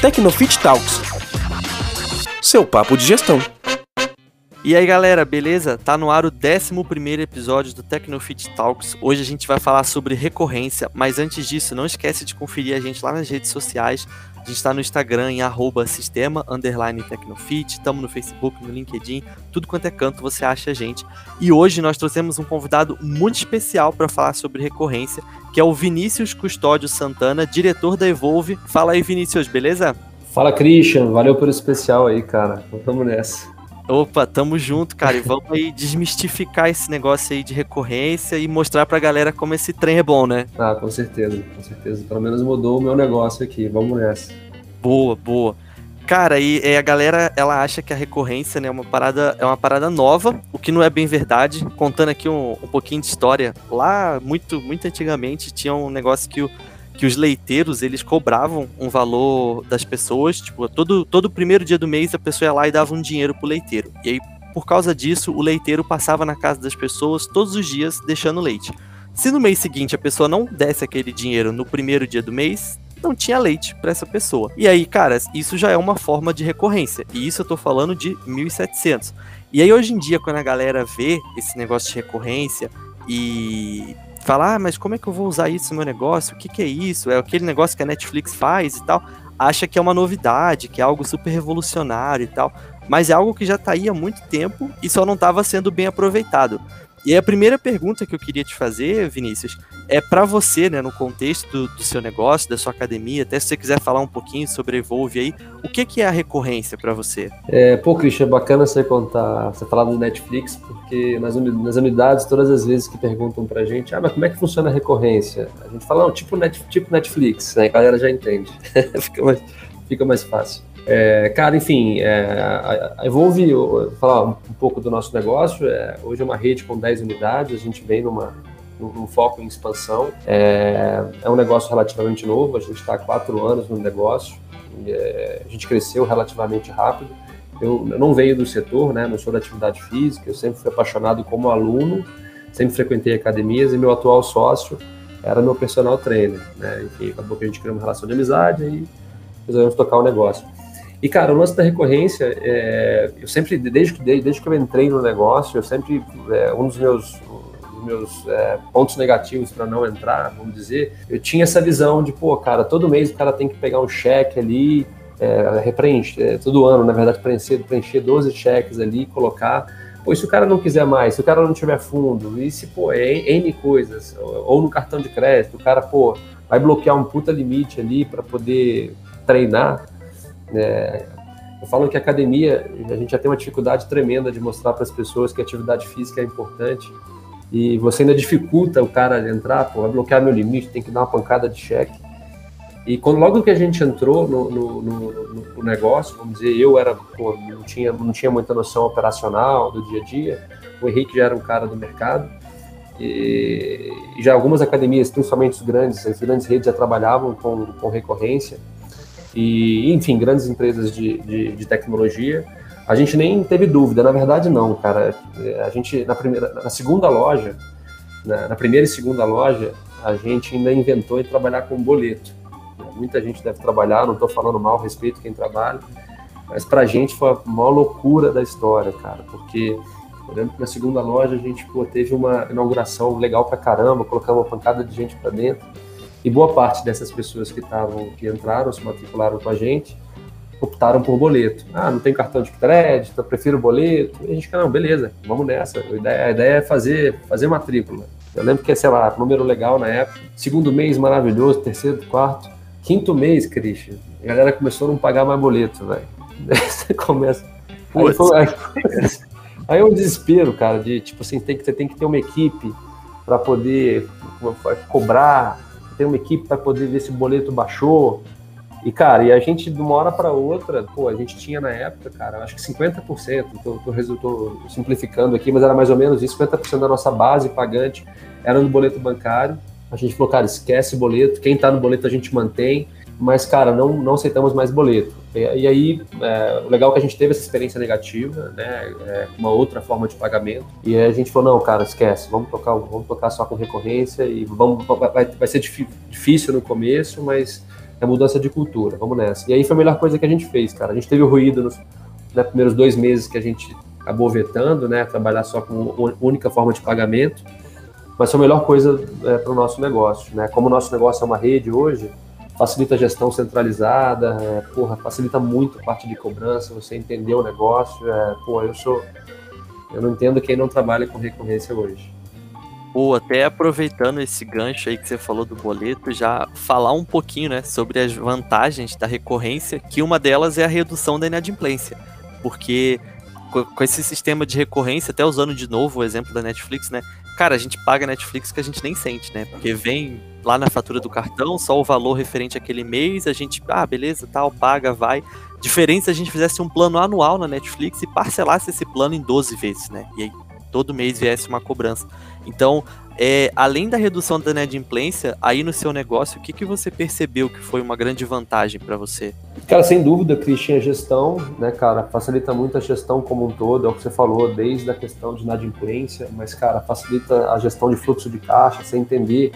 Tecnofit Talks. Seu papo de gestão. E aí galera, beleza? Tá no ar o 11 episódio do Tecnofit Talks. Hoje a gente vai falar sobre recorrência, mas antes disso, não esquece de conferir a gente lá nas redes sociais. A gente está no Instagram em arroba sistema underline Tecnofit, estamos no Facebook, no LinkedIn, tudo quanto é canto você acha a gente. E hoje nós trouxemos um convidado muito especial para falar sobre recorrência, que é o Vinícius Custódio Santana, diretor da Evolve. Fala aí, Vinícius, beleza? Fala, Christian. Valeu pelo especial aí, cara. Vamos nessa. Opa, tamo junto, cara. E vamos aí desmistificar esse negócio aí de recorrência e mostrar pra galera como esse trem é bom, né? Ah, com certeza, com certeza. Pelo menos mudou o meu negócio aqui. Vamos nessa. Boa, boa. Cara, e, e, a galera, ela acha que a recorrência né, é, uma parada, é uma parada nova, o que não é bem verdade. Contando aqui um, um pouquinho de história, lá, muito, muito antigamente, tinha um negócio que o que os leiteiros eles cobravam um valor das pessoas, tipo, todo, todo primeiro dia do mês a pessoa ia lá e dava um dinheiro pro leiteiro. E aí, por causa disso, o leiteiro passava na casa das pessoas todos os dias deixando leite. Se no mês seguinte a pessoa não desse aquele dinheiro no primeiro dia do mês, não tinha leite para essa pessoa. E aí, cara, isso já é uma forma de recorrência. E isso eu tô falando de 1700. E aí hoje em dia, quando a galera vê esse negócio de recorrência e falar, ah, mas como é que eu vou usar isso no meu negócio? O que, que é isso? É aquele negócio que a Netflix faz e tal. Acha que é uma novidade, que é algo super revolucionário e tal. Mas é algo que já está aí há muito tempo e só não estava sendo bem aproveitado. E a primeira pergunta que eu queria te fazer, Vinícius, é para você, né, no contexto do, do, seu negócio, da sua academia, até se você quiser falar um pouquinho sobre Evolve aí, o que, que é a recorrência para você? É, pô, Christian, é bacana você contar, você falar do Netflix, porque nas, nas unidades, todas as vezes que perguntam pra gente, ah, mas como é que funciona a recorrência? A gente fala, não, tipo, net, tipo Netflix, né, a galera já entende, fica, mais, fica mais fácil. É, cara, enfim, é, a falar um pouco do nosso negócio, é, hoje é uma rede com 10 unidades, a gente vem numa, num, foco em expansão. É, é, um negócio relativamente novo, a gente está há quatro anos no negócio, é, a gente cresceu relativamente rápido. Eu, eu, não venho do setor, né, não sou da atividade física, eu sempre fui apaixonado como aluno, sempre frequentei academias e meu atual sócio era meu personal trainer, né, enfim, acabou que a gente criou uma relação de amizade e resolvemos tocar o negócio. E, cara, o lance da recorrência, é, eu sempre, desde que, desde que eu entrei no negócio, eu sempre, é, um dos meus, meus é, pontos negativos para não entrar, vamos dizer, eu tinha essa visão de, pô, cara, todo mês o cara tem que pegar um cheque ali, é, é, todo ano, na verdade, preencher, preencher 12 cheques ali, colocar. Pô, se o cara não quiser mais, se o cara não tiver fundo, e se, pô, é N coisas, ou no cartão de crédito, o cara, pô, vai bloquear um puta limite ali para poder treinar é, eu falo que a academia, a gente já tem uma dificuldade tremenda de mostrar para as pessoas que a atividade física é importante e você ainda dificulta o cara entrar, pô, vai bloquear meu limite, tem que dar uma pancada de cheque. E quando logo que a gente entrou no, no, no, no negócio, vamos dizer, eu era, pô, não tinha, não tinha muita noção operacional do dia a dia, o Henrique já era um cara do mercado, e, já algumas academias, principalmente os grandes, as grandes redes já trabalhavam com, com recorrência, e, enfim, grandes empresas de, de, de, tecnologia. A gente nem teve dúvida, na verdade não, cara. A gente, na, primeira, na segunda loja, na, na primeira e segunda loja, a gente ainda inventou em trabalhar com boleto. Muita gente deve trabalhar, não estou falando mal, respeito quem trabalha, mas para a gente foi a maior loucura da história, cara, porque eu lembro que na segunda loja a gente pô, teve uma inauguração legal pra caramba, colocamos uma pancada de gente para dentro, e boa parte dessas pessoas que estavam, que entraram, se matricularam com a gente, optaram por boleto. Ah, não tem cartão de crédito, eu prefiro boleto. E a gente, não, beleza, vamos nessa. A ideia, a ideia é fazer, fazer matrícula. Eu lembro que, sei lá, número legal na época. Segundo mês maravilhoso, terceiro, quarto. Quinto mês, Christian, a galera começou a não pagar mais boleto, velho. Você começa. Aí, foi, aí, aí é um desespero, cara, de tipo assim, tem que, você tem que ter uma equipe para poder cobrar tem uma equipe para poder ver se o boleto baixou. E, cara, e a gente, de uma hora para outra, pô, a gente tinha na época, cara, acho que 50%, tô, tô, tô simplificando aqui, mas era mais ou menos isso, 50% da nossa base pagante era no boleto bancário. A gente falou, cara, esquece boleto, quem tá no boleto a gente mantém, mas, cara, não, não aceitamos mais boleto. E, aí, é, o legal é que a gente teve essa experiência negativa, né, é, uma outra forma de pagamento, e aí a gente falou, não, cara, esquece, vamos tocar, vamos tocar só com recorrência, e vamos, vai, vai ser difícil no começo, mas é mudança de cultura, vamos nessa. E aí foi a melhor coisa que a gente fez, cara. A gente teve o ruído nos né, primeiros dois meses que a gente acabou vetando, né, trabalhar só com única forma de pagamento, mas foi a melhor coisa é, para o nosso negócio, né? Como o nosso negócio é uma rede hoje, facilita a gestão centralizada, é, porra, facilita muito a parte de cobrança, você entender o negócio, é, pô, eu sou, eu não entendo quem não trabalha com recorrência hoje. Pô, até aproveitando esse gancho aí que você falou do boleto, já falar um pouquinho, né, sobre as vantagens da recorrência, que uma delas é a redução da inadimplência. Porque com esse sistema de recorrência, até usando de novo o exemplo da Netflix, né? Cara, a gente paga Netflix que a gente nem sente, né? Porque vem lá na fatura do cartão só o valor referente àquele mês, a gente, ah, beleza, tal, paga, vai. Diferente se a gente fizesse um plano anual na Netflix e parcelasse esse plano em 12 vezes, né? E aí todo mês viesse uma cobrança. Então, é, além da redução da inadimplência, aí no seu negócio, o que, que você percebeu que foi uma grande vantagem para você? Cara, sem dúvida, Christian, a gestão, né, cara, facilita muito a gestão como um todo, é o que você falou, desde a questão de inadimplência, mas, cara, facilita a gestão de fluxo de caixa, você entender,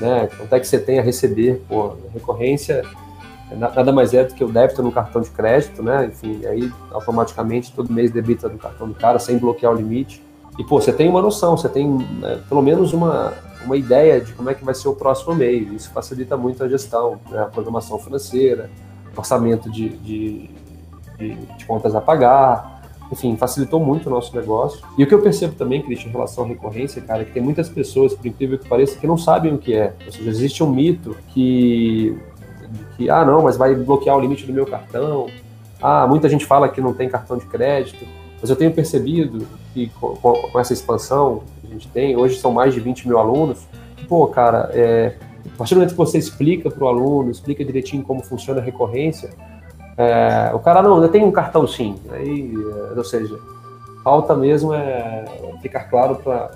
né, quanto é que você tem a receber, pô, recorrência nada mais é do que o débito no cartão de crédito, né, enfim, aí automaticamente todo mês debita do cartão do cara sem bloquear o limite. E, pô, você tem uma noção, você tem né, pelo menos uma, uma ideia de como é que vai ser o próximo mês. Isso facilita muito a gestão, né, a programação financeira, orçamento de, de, de, de, contas a pagar. Enfim, facilitou muito o nosso negócio. E o que eu percebo também, Cristian, em relação à recorrência, cara, é que tem muitas pessoas, por incrível que pareça, que não sabem o que é. Ou seja, existe um mito que, que ah, não, mas vai bloquear o limite do meu cartão. Ah, muita gente fala que não tem cartão de crédito. Mas eu tenho percebido que com, com, essa expansão que a gente tem, hoje são mais de 20 mil alunos, que, pô, cara, é, a partir do momento que você explica para o aluno, explica direitinho como funciona a recorrência, é, o cara, não, tenho um cartão sim. Aí, é, ou seja, falta mesmo é ficar claro para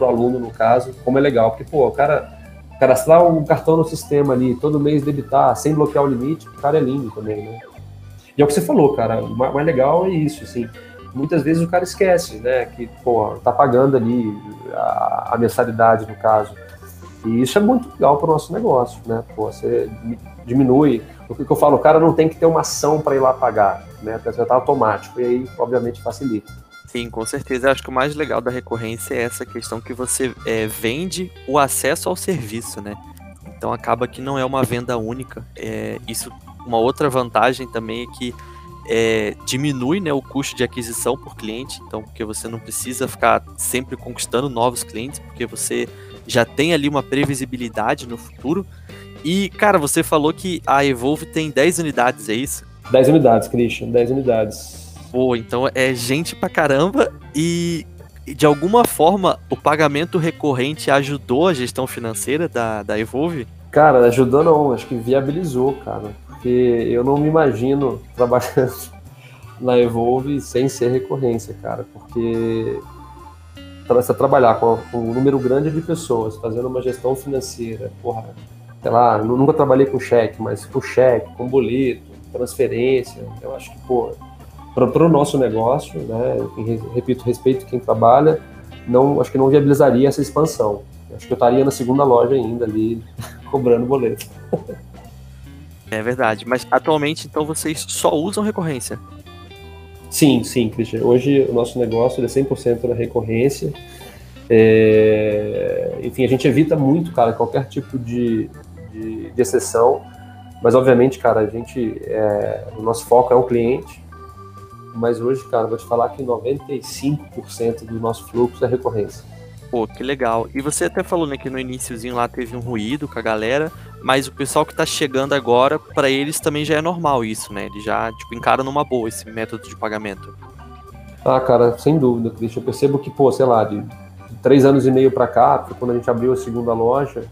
o aluno, no caso, como é legal. Porque, pô, o cara cadastrar um cartão no sistema ali, todo mês debitar, sem bloquear o limite, o cara é lindo também, né? E é o que você falou, cara, o mais legal é isso, assim, muitas vezes o cara esquece, né? Que, pô, tá pagando ali a, a mensalidade, no caso. E isso é muito legal para o nosso negócio, né? Pô, você diminui. O que eu falo, o cara não tem que ter uma ação para ir lá pagar, né? Já tá automático. E aí, obviamente, facilita. Sim, com certeza. Eu acho que o mais legal da recorrência é essa questão que você é, vende o acesso ao serviço, né? Então acaba que não é uma venda única. É, isso, uma outra vantagem também é que é, diminui né, o custo de aquisição por cliente, então porque você não precisa ficar sempre conquistando novos clientes, porque você já tem ali uma previsibilidade no futuro. E, cara, você falou que a Evolve tem 10 unidades, é isso? 10 unidades, Christian, 10 unidades. Pô, então é gente pra caramba e de alguma forma o pagamento recorrente ajudou a gestão financeira da, da Evolve? Cara, ajudou não, acho que viabilizou, cara porque eu não me imagino trabalhando na Evolve sem ser recorrência, cara, porque você trabalhar com um número grande de pessoas, fazendo uma gestão financeira, porra, sei lá, nunca trabalhei com cheque, mas com cheque, com boleto, transferência, eu acho que, pô, para o nosso negócio, né, repito, respeito quem trabalha, não, acho que não viabilizaria essa expansão. Acho que eu estaria na segunda loja ainda ali, cobrando boleto. É verdade. Mas atualmente, então, vocês só usam recorrência? Sim, sim, Christian. Hoje o nosso negócio é 100% na recorrência. É... Enfim, a gente evita muito, cara, qualquer tipo de, de, de exceção. Mas, obviamente, cara, a gente. É... O nosso foco é o cliente. Mas hoje, cara, vou te falar que 95% do nosso fluxo é recorrência. Pô, que legal. E você até falou, né, que no iníciozinho lá teve um ruído com a galera, mas o pessoal que tá chegando agora, para eles também já é normal isso, né? Eles já, tipo, encaram numa boa esse método de pagamento. Ah, cara, sem dúvida, Cristian. Eu percebo que, pô, sei lá, de três anos e meio para cá, quando a gente abriu a segunda loja,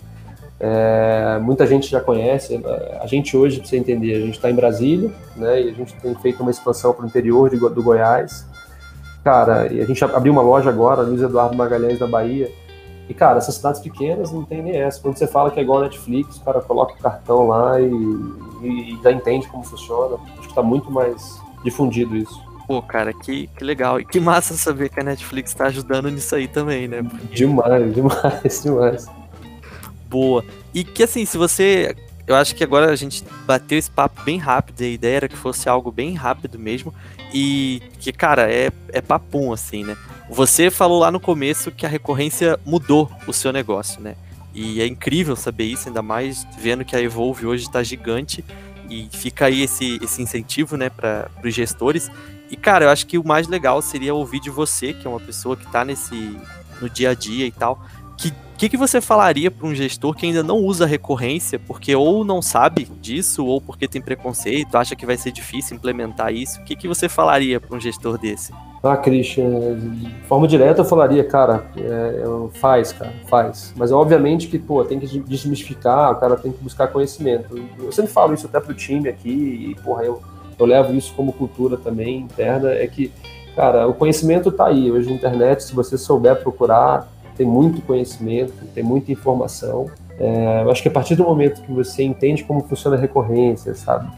é, muita gente já conhece. A gente hoje, pra você entender, a gente está em Brasília, né? E a gente tem feito uma expansão para o interior de, do Goiás. Cara, e a gente abriu uma loja agora, Luiz Eduardo Magalhães, da Bahia. E, cara, essas cidades pequenas não tem nem essa. Quando você fala que é igual a Netflix, o cara coloca o cartão lá e, e já entende como funciona. Acho que tá muito mais difundido isso. Pô, cara, que, que legal. E que massa saber que a Netflix tá ajudando nisso aí também, né? Porque... Demais, demais, demais. Boa. E que assim, se você eu acho que agora a gente bateu esse papo bem rápido, a ideia era que fosse algo bem rápido mesmo, e que, cara, é, é papum, assim, né? Você falou lá no começo que a recorrência mudou o seu negócio, né? E é incrível saber isso, ainda mais vendo que a Evolve hoje está gigante e fica aí esse, esse incentivo, né, para os gestores. E, cara, eu acho que o mais legal seria ouvir de você, que é uma pessoa que está nesse no dia a dia e tal, que que, que você falaria para um gestor que ainda não usa recorrência, porque ou não sabe disso, ou porque tem preconceito, acha que vai ser difícil implementar isso? O que, que você falaria para um gestor desse? Ah, Christian, de forma direta eu falaria, cara, é, faz, cara, faz. Mas obviamente que, pô, tem que desmistificar, o cara tem que buscar conhecimento. Eu sempre falo isso até pro time aqui, e, porra, eu, eu levo isso como cultura também interna, é que, cara, o conhecimento tá aí. Hoje na internet, se você souber procurar, tem muito conhecimento, tem muita informação. É, eu acho que a partir do momento que você entende como funciona a recorrência, sabe?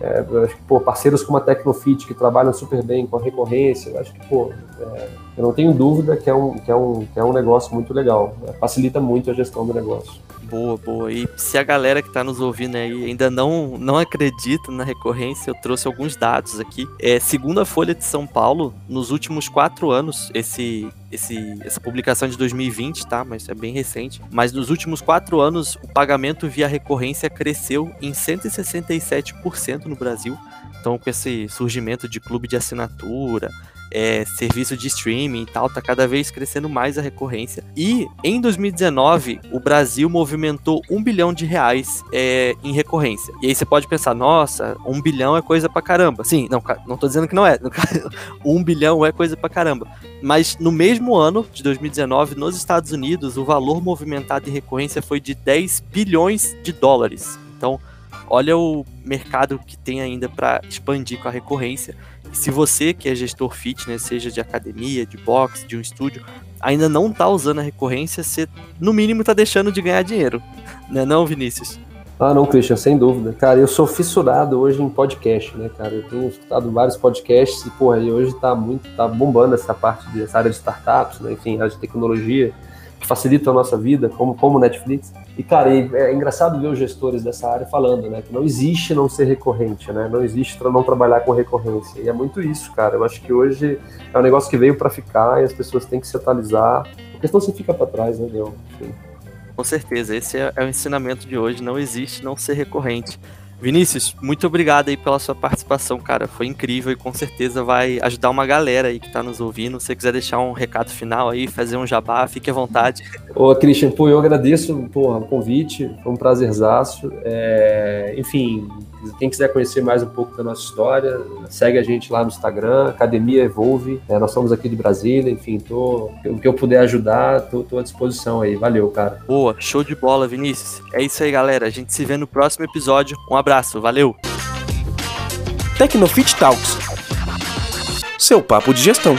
É, eu acho que, pô, parceiros como a Tecnofit, que trabalham super bem com a recorrência, eu acho que, pô, é, eu não tenho dúvida que é um, que é um, que é um negócio muito legal. Né? Facilita muito a gestão do negócio. Boa, boa. E se a galera que está nos ouvindo aí ainda não, não acredita na recorrência, eu trouxe alguns dados aqui. É, segundo a Folha de São Paulo, nos últimos quatro anos, esse, esse, essa publicação de 2020, tá? Mas é bem recente. Mas nos últimos quatro anos, o pagamento via recorrência cresceu em 167% no Brasil. Então, com esse surgimento de clube de assinatura, é, serviço de streaming e tal, tá cada vez crescendo mais a recorrência. E em 2019, o Brasil movimentou um bilhão de reais é, em recorrência. E aí você pode pensar, nossa, um bilhão é coisa pra caramba. Sim, não, não tô dizendo que não é. um bilhão é coisa pra caramba. Mas no mesmo ano de 2019, nos Estados Unidos, o valor movimentado em recorrência foi de 10 bilhões de dólares. Então, olha o mercado que tem ainda para expandir com a recorrência. Se você que é gestor fitness, seja de academia, de boxe, de um estúdio, ainda não está usando a recorrência, você no mínimo está deixando de ganhar dinheiro. Né não, Vinícius? Ah, não, Christian, sem dúvida. Cara, eu sou fissurado hoje em podcast, né, cara? Eu tenho escutado vários podcasts e, porra, e hoje tá muito, tá bombando essa parte dessa área de startups, né? Enfim, área de tecnologia que facilitam a nossa vida, como, como Netflix. E, cara, é engraçado ver os gestores dessa área falando, né, que não existe não ser recorrente, né, não existe não trabalhar com recorrência. E é muito isso, cara. Eu acho que hoje é um negócio que veio para ficar e as pessoas têm que se atualizar, porque senão você fica para trás, né, Leon? Com certeza, esse é, é o ensinamento de hoje. Não existe não ser recorrente. Vinícius, muito obrigado aí pela sua participação, cara. Foi incrível e com certeza vai ajudar uma galera aí que tá nos ouvindo. Se você quiser deixar um recado final aí, fazer um jabá, fique à vontade. Ô, Christian, pô, eu agradeço porra, o convite, foi um prazerzaço. É, enfim, quem quiser conhecer mais um pouco da nossa história, segue a gente lá no Instagram, Academia Evolve. É, nós somos aqui de Brasília, enfim, tô, o que eu puder ajudar, tô, tô à disposição aí. Valeu, cara. Boa, show de bola, Vinícius. É isso aí, galera. A gente se vê no próximo episódio. Um abraço, valeu! Tecnofit Talks seu papo de gestão.